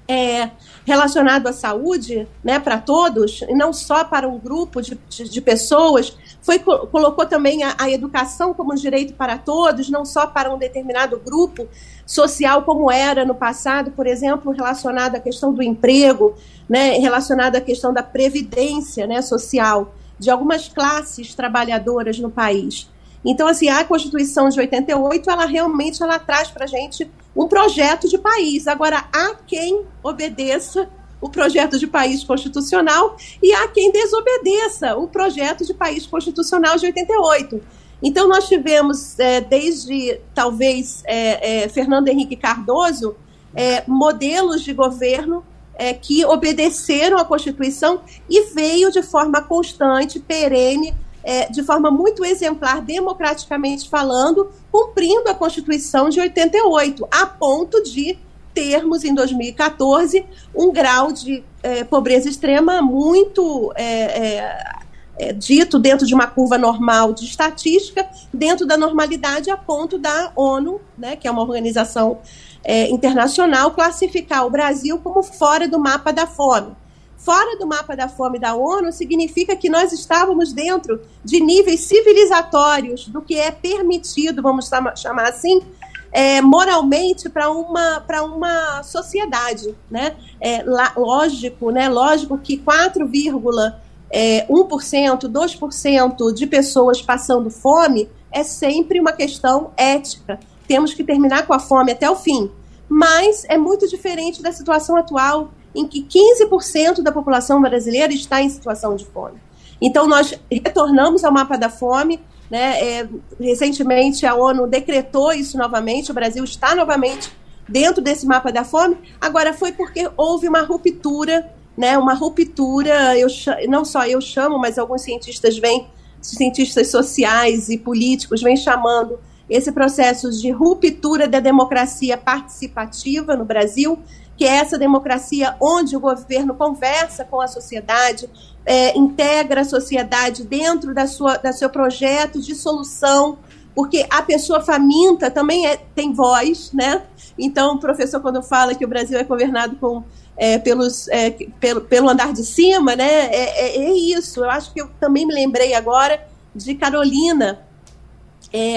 é, relacionado à saúde, né, para todos, e não só para um grupo de, de, de pessoas, foi, colocou também a, a, educação como um direito para todos, não só para um determinado grupo social, como era no passado, por exemplo, relacionado à questão do emprego, né, relacionado à questão da previdência né, social de algumas classes trabalhadoras no país. Então, assim, a Constituição de 88, ela realmente ela traz para a gente um projeto de país. Agora, há quem obedeça o projeto de país constitucional e há quem desobedeça o projeto de país constitucional de 88. Então, nós tivemos, é, desde talvez é, é, Fernando Henrique Cardoso, é, modelos de governo é, que obedeceram à Constituição e veio de forma constante, perene, é, de forma muito exemplar, democraticamente falando, cumprindo a Constituição de 88, a ponto de termos, em 2014, um grau de é, pobreza extrema muito é, é, é, dito dentro de uma curva normal de estatística, dentro da normalidade, a ponto da ONU, né, que é uma organização é, internacional, classificar o Brasil como fora do mapa da fome. Fora do mapa da fome da ONU significa que nós estávamos dentro de níveis civilizatórios do que é permitido, vamos chamar assim, é, moralmente para uma, uma sociedade. Né? É, lógico, né? lógico que 4,1%, é, 2% de pessoas passando fome é sempre uma questão ética. Temos que terminar com a fome até o fim. Mas é muito diferente da situação atual, em que 15% da população brasileira está em situação de fome. Então, nós retornamos ao mapa da fome, né? É, recentemente, a ONU decretou isso novamente, o Brasil está novamente dentro desse mapa da fome. Agora, foi porque houve uma ruptura, né? uma ruptura, eu, não só eu chamo, mas alguns cientistas vêm, cientistas sociais e políticos vêm chamando esse processo de ruptura da democracia participativa no Brasil, que é essa democracia onde o governo conversa com a sociedade, é, integra a sociedade dentro da sua, da seu projeto de solução, porque a pessoa faminta também é, tem voz, né? Então, o professor, quando fala que o Brasil é governado com, é, pelos, é, pelo, pelo andar de cima, né? É, é, é, isso. Eu acho que eu também me lembrei agora de Carolina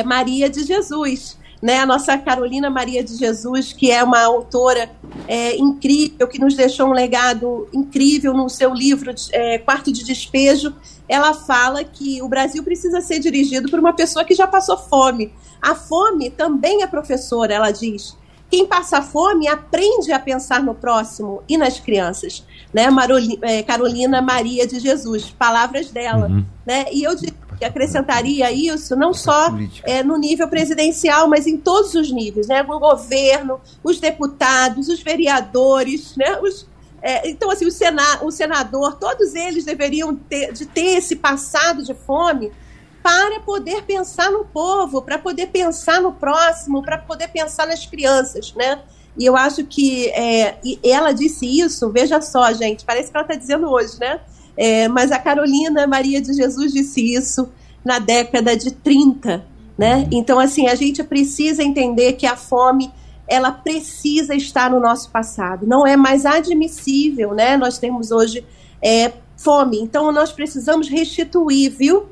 Maria de Jesus, né, a nossa Carolina Maria de Jesus, que é uma autora é, incrível, que nos deixou um legado incrível no seu livro é, Quarto de Despejo, ela fala que o Brasil precisa ser dirigido por uma pessoa que já passou fome. A fome também é professora, ela diz. Quem passa fome aprende a pensar no próximo e nas crianças. Né? Maroli, é, Carolina Maria de Jesus, palavras dela. Uhum. Né? E eu que acrescentaria isso não só é, no nível presidencial, mas em todos os níveis, né? O governo, os deputados, os vereadores, né? Os, É, então, assim, o, sena, o senador, todos eles deveriam ter, de ter esse passado de fome para poder pensar no povo, para poder pensar no próximo, para poder pensar nas crianças, né? E eu acho que é, ela disse isso, veja só, gente, parece que ela está dizendo hoje, né? É, mas a Carolina Maria de Jesus disse isso na década de 30, né? Então, assim, a gente precisa entender que a fome ela precisa estar no nosso passado. Não é mais admissível, né? Nós temos hoje é, fome. Então, nós precisamos restituir, viu?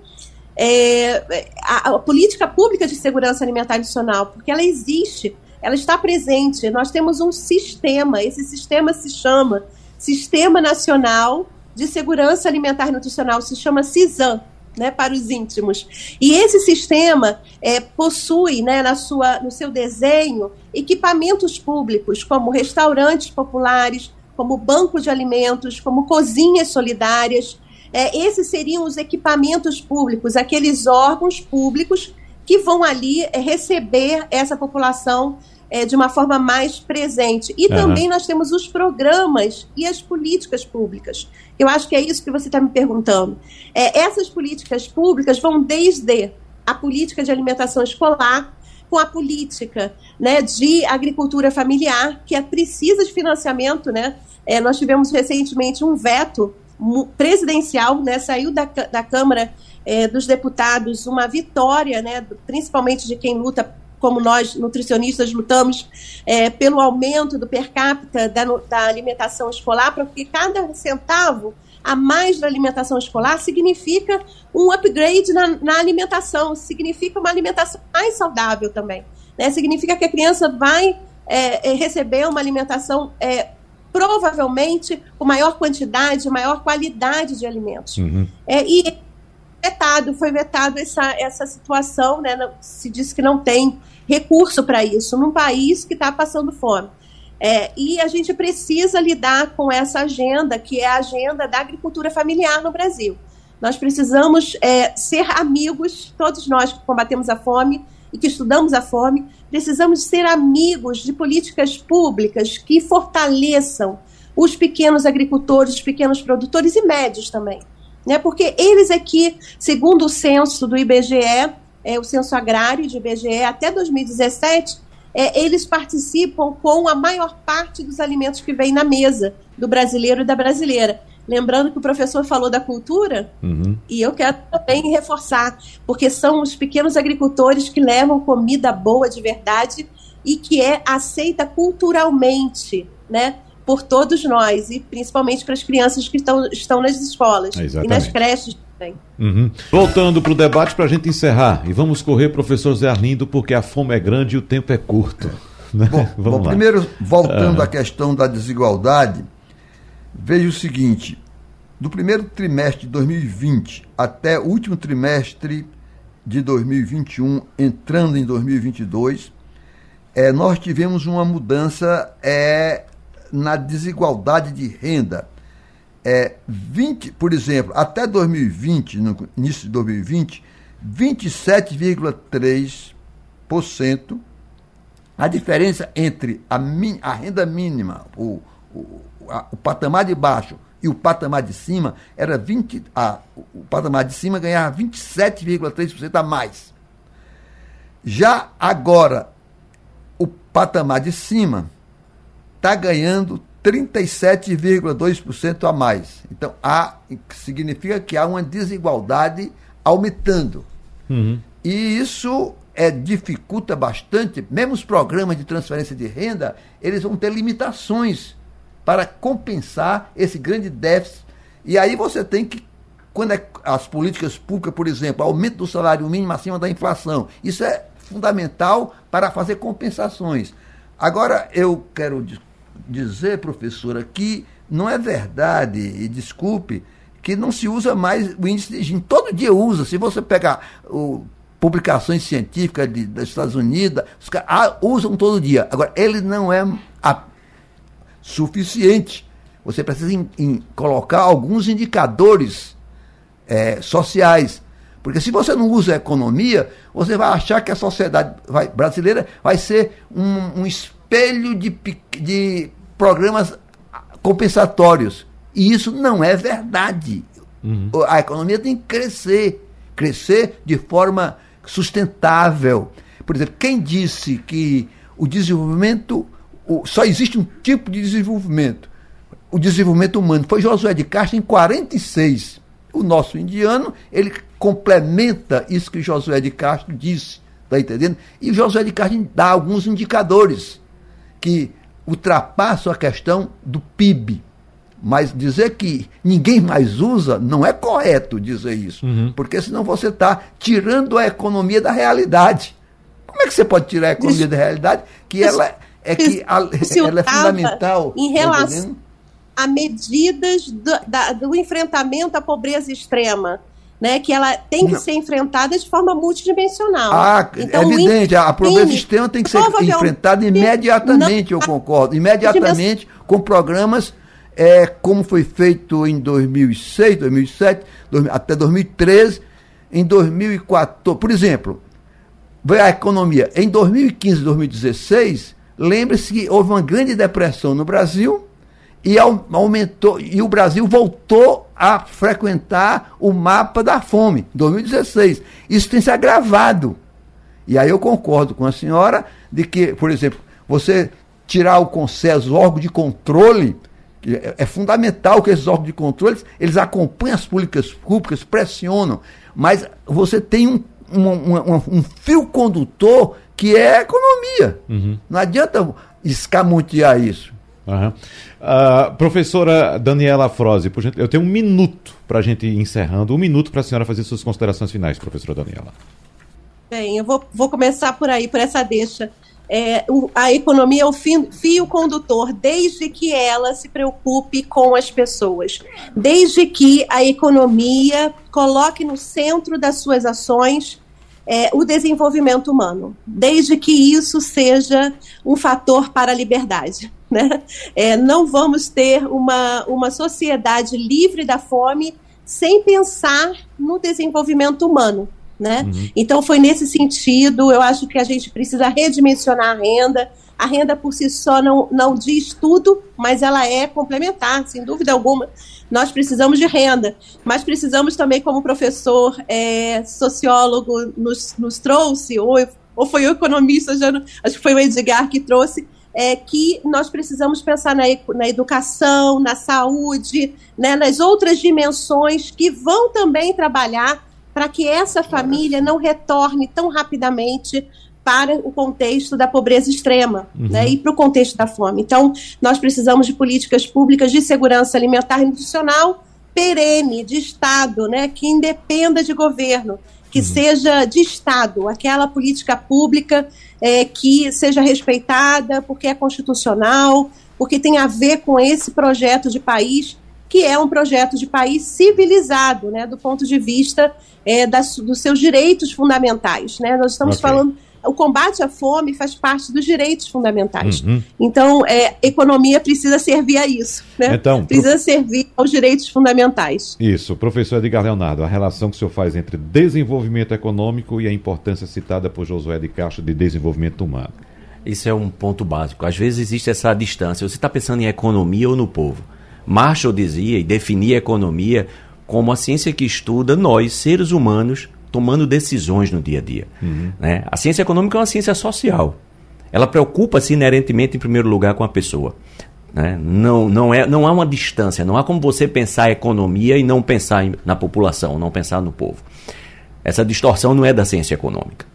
É, a, a, política pública de segurança alimentar nacional, porque ela existe, ela está presente. Nós temos um sistema, esse sistema se chama Sistema Nacional de Segurança Alimentar e Nutricional, se chama CISAM né, para os íntimos. E esse sistema é, possui né, na sua, no seu desenho equipamentos públicos, como restaurantes populares, como banco de alimentos, como cozinhas solidárias. É, esses seriam os equipamentos públicos, aqueles órgãos públicos que vão ali é, receber essa população é, de uma forma mais presente. E uhum. também nós temos os programas e as políticas públicas. Eu acho que é isso que você está me perguntando. É, essas políticas públicas vão desde a política de alimentação escolar, com a política né, de agricultura familiar, que é, precisa de financiamento. Né? É, nós tivemos recentemente um veto presidencial, né, saiu da, da Câmara é, dos Deputados uma vitória, né, principalmente de quem luta como nós nutricionistas lutamos é, pelo aumento do per capita da, da alimentação escolar, porque cada centavo a mais da alimentação escolar significa um upgrade na, na alimentação, significa uma alimentação mais saudável também. Né? Significa que a criança vai é, é, receber uma alimentação é, provavelmente com maior quantidade, maior qualidade de alimentos. Uhum. É, e vetado, foi vetado essa, essa situação, né? Se diz que não tem recurso para isso num país que está passando fome. É, e a gente precisa lidar com essa agenda, que é a agenda da agricultura familiar no Brasil. Nós precisamos é, ser amigos, todos nós que combatemos a fome e que estudamos a fome, precisamos ser amigos de políticas públicas que fortaleçam os pequenos agricultores, os pequenos produtores e médios também né? Porque eles aqui, segundo o censo do IBGE, é, o censo agrário de IBGE até 2017, é, eles participam com a maior parte dos alimentos que vem na mesa do brasileiro e da brasileira. Lembrando que o professor falou da cultura, uhum. e eu quero também reforçar, porque são os pequenos agricultores que levam comida boa de verdade e que é aceita culturalmente, né? Por todos nós, e principalmente para as crianças que estão, estão nas escolas e nas creches também. Uhum. Voltando para o debate para a gente encerrar, e vamos correr, professor Zé Arlindo, porque a fome é grande e o tempo é curto. Né? Bom, bom primeiro, voltando ah. à questão da desigualdade, veja o seguinte: do primeiro trimestre de 2020 até o último trimestre de 2021, entrando em 2022, é, nós tivemos uma mudança é, na desigualdade de renda. É, 20, por exemplo, até 2020, no início de 2020, 27,3%. A diferença entre a, min, a renda mínima, o, o, a, o patamar de baixo e o patamar de cima era 20, a, o patamar de cima ganhava 27,3% a mais. Já agora, o patamar de cima está ganhando 37,2% a mais. Então, há, significa que há uma desigualdade aumentando. Uhum. E isso é, dificulta bastante, mesmo os programas de transferência de renda, eles vão ter limitações para compensar esse grande déficit. E aí você tem que, quando é, as políticas públicas, por exemplo, aumento do salário mínimo acima da inflação, isso é fundamental para fazer compensações. Agora, eu quero dizer, professora, que não é verdade, e desculpe, que não se usa mais o índice de Gini. Todo dia usa. Se você pegar o, publicações científicas de, dos Estados Unidos, os caras ah, usam todo dia. Agora, ele não é a, suficiente. Você precisa em, em colocar alguns indicadores é, sociais. Porque se você não usa a economia, você vai achar que a sociedade vai, brasileira vai ser um, um espelho de, de programas compensatórios. E isso não é verdade. Uhum. A economia tem que crescer, crescer de forma sustentável. Por exemplo, quem disse que o desenvolvimento, o, só existe um tipo de desenvolvimento, o desenvolvimento humano, foi Josué de Castro em 46. O nosso indiano, ele complementa isso que Josué de Castro disse, está entendendo? E Josué de Castro dá alguns indicadores que ultrapassam a questão do PIB. Mas dizer que ninguém mais usa não é correto dizer isso. Uhum. Porque senão você está tirando a economia da realidade. Como é que você pode tirar a economia da realidade? Que ela é que a, ela é fundamental. Em tá relação a medidas do, da, do enfrentamento à pobreza extrema. Né, que ela tem que Não. ser enfrentada de forma multidimensional. Ah, então, é evidente, a pobreza extrema tem que ser enfrentada imediatamente, Não. eu concordo, imediatamente com programas é, como foi feito em 2006, 2007, até 2013, em 2014. Por exemplo, veio a economia. Em 2015, 2016, lembre-se que houve uma grande depressão no Brasil e aumentou e o Brasil voltou a frequentar o mapa da fome, 2016. Isso tem se agravado. E aí eu concordo com a senhora de que, por exemplo, você tirar o conselho, o órgão de controle, é, é fundamental que esses órgãos de controle eles acompanhem as políticas públicas, pressionam, mas você tem um, um, um, um fio condutor que é a economia. Uhum. Não adianta escamotear isso. Uhum. Uh, professora Daniela Froze, eu tenho um minuto para a gente ir encerrando, um minuto para a senhora fazer suas considerações finais, professora Daniela. Bem, eu vou, vou começar por aí, por essa deixa é, a economia é o fio, fio condutor, desde que ela se preocupe com as pessoas, desde que a economia coloque no centro das suas ações é, o desenvolvimento humano, desde que isso seja um fator para a liberdade. Né? É, não vamos ter uma, uma sociedade livre da fome sem pensar no desenvolvimento humano. Né? Uhum. Então foi nesse sentido, eu acho que a gente precisa redimensionar a renda. A renda por si só não, não diz tudo, mas ela é complementar, sem dúvida alguma. Nós precisamos de renda, mas precisamos também, como o professor é, sociólogo nos, nos trouxe, ou, ou foi o economista, já acho que foi o Edgar que trouxe, é que nós precisamos pensar na, na educação, na saúde, né, nas outras dimensões que vão também trabalhar para que essa família não retorne tão rapidamente para o contexto da pobreza extrema uhum. né, e para o contexto da fome. Então, nós precisamos de políticas públicas de segurança alimentar e nutricional perene, de Estado, né, que independa de governo, que uhum. seja de Estado, aquela política pública é, que seja respeitada, porque é constitucional, porque tem a ver com esse projeto de país que é um projeto de país civilizado, né, do ponto de vista é, das, dos seus direitos fundamentais. Né? Nós estamos okay. falando o combate à fome faz parte dos direitos fundamentais. Uhum. Então, é, economia precisa servir a isso. Né? Então, precisa pro... servir aos direitos fundamentais. Isso. Professor Edgar Leonardo, a relação que o senhor faz entre desenvolvimento econômico e a importância citada por Josué de Castro de desenvolvimento humano. Isso é um ponto básico. Às vezes existe essa distância. Você está pensando em economia ou no povo? Marshall dizia e definia a economia como a ciência que estuda nós, seres humanos, tomando decisões no dia a dia. Uhum. Né? A ciência econômica é uma ciência social. Ela preocupa-se inerentemente, em primeiro lugar, com a pessoa. Né? Não, não, é, não há uma distância, não há como você pensar a economia e não pensar em, na população, não pensar no povo. Essa distorção não é da ciência econômica.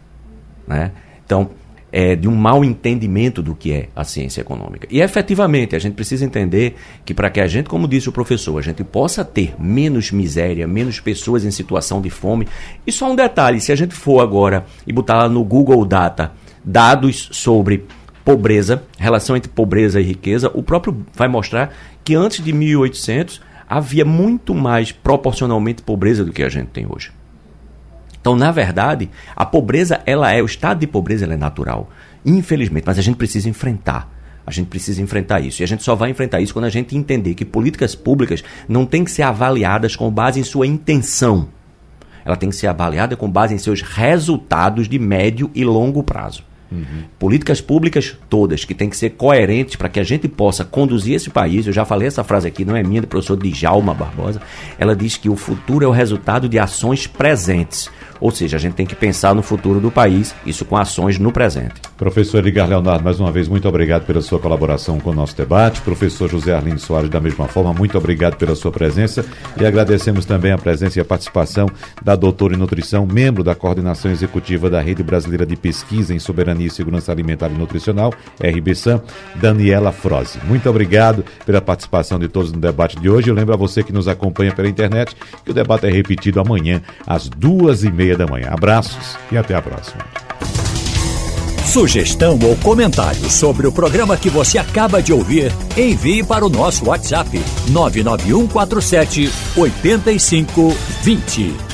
Né? Então, é, de um mau entendimento do que é a ciência econômica. E efetivamente, a gente precisa entender que para que a gente, como disse o professor, a gente possa ter menos miséria, menos pessoas em situação de fome. E só um detalhe: se a gente for agora e botar lá no Google Data dados sobre pobreza, relação entre pobreza e riqueza, o próprio vai mostrar que antes de 1800 havia muito mais proporcionalmente pobreza do que a gente tem hoje. Então, na verdade, a pobreza, ela é, o estado de pobreza é natural. Infelizmente, mas a gente precisa enfrentar. A gente precisa enfrentar isso. E a gente só vai enfrentar isso quando a gente entender que políticas públicas não têm que ser avaliadas com base em sua intenção. Ela tem que ser avaliada com base em seus resultados de médio e longo prazo. Uhum. Políticas públicas todas, que têm que ser coerentes para que a gente possa conduzir esse país. Eu já falei essa frase aqui, não é minha, do professor Djalma Barbosa. Ela diz que o futuro é o resultado de ações presentes. Ou seja, a gente tem que pensar no futuro do país, isso com ações no presente. Professor Edgar Leonardo, mais uma vez, muito obrigado pela sua colaboração com o nosso debate. Professor José Arlindo Soares, da mesma forma, muito obrigado pela sua presença. E agradecemos também a presença e a participação da doutora em nutrição, membro da coordenação executiva da Rede Brasileira de Pesquisa em Soberania e Segurança Alimentar e Nutricional, RBSAM, Daniela Froze. Muito obrigado pela participação de todos no debate de hoje. Eu lembro a você que nos acompanha pela internet que o debate é repetido amanhã, às duas e meia da manhã. Abraços e até a próxima. Sugestão ou comentário sobre o programa que você acaba de ouvir, envie para o nosso WhatsApp 99147 8520.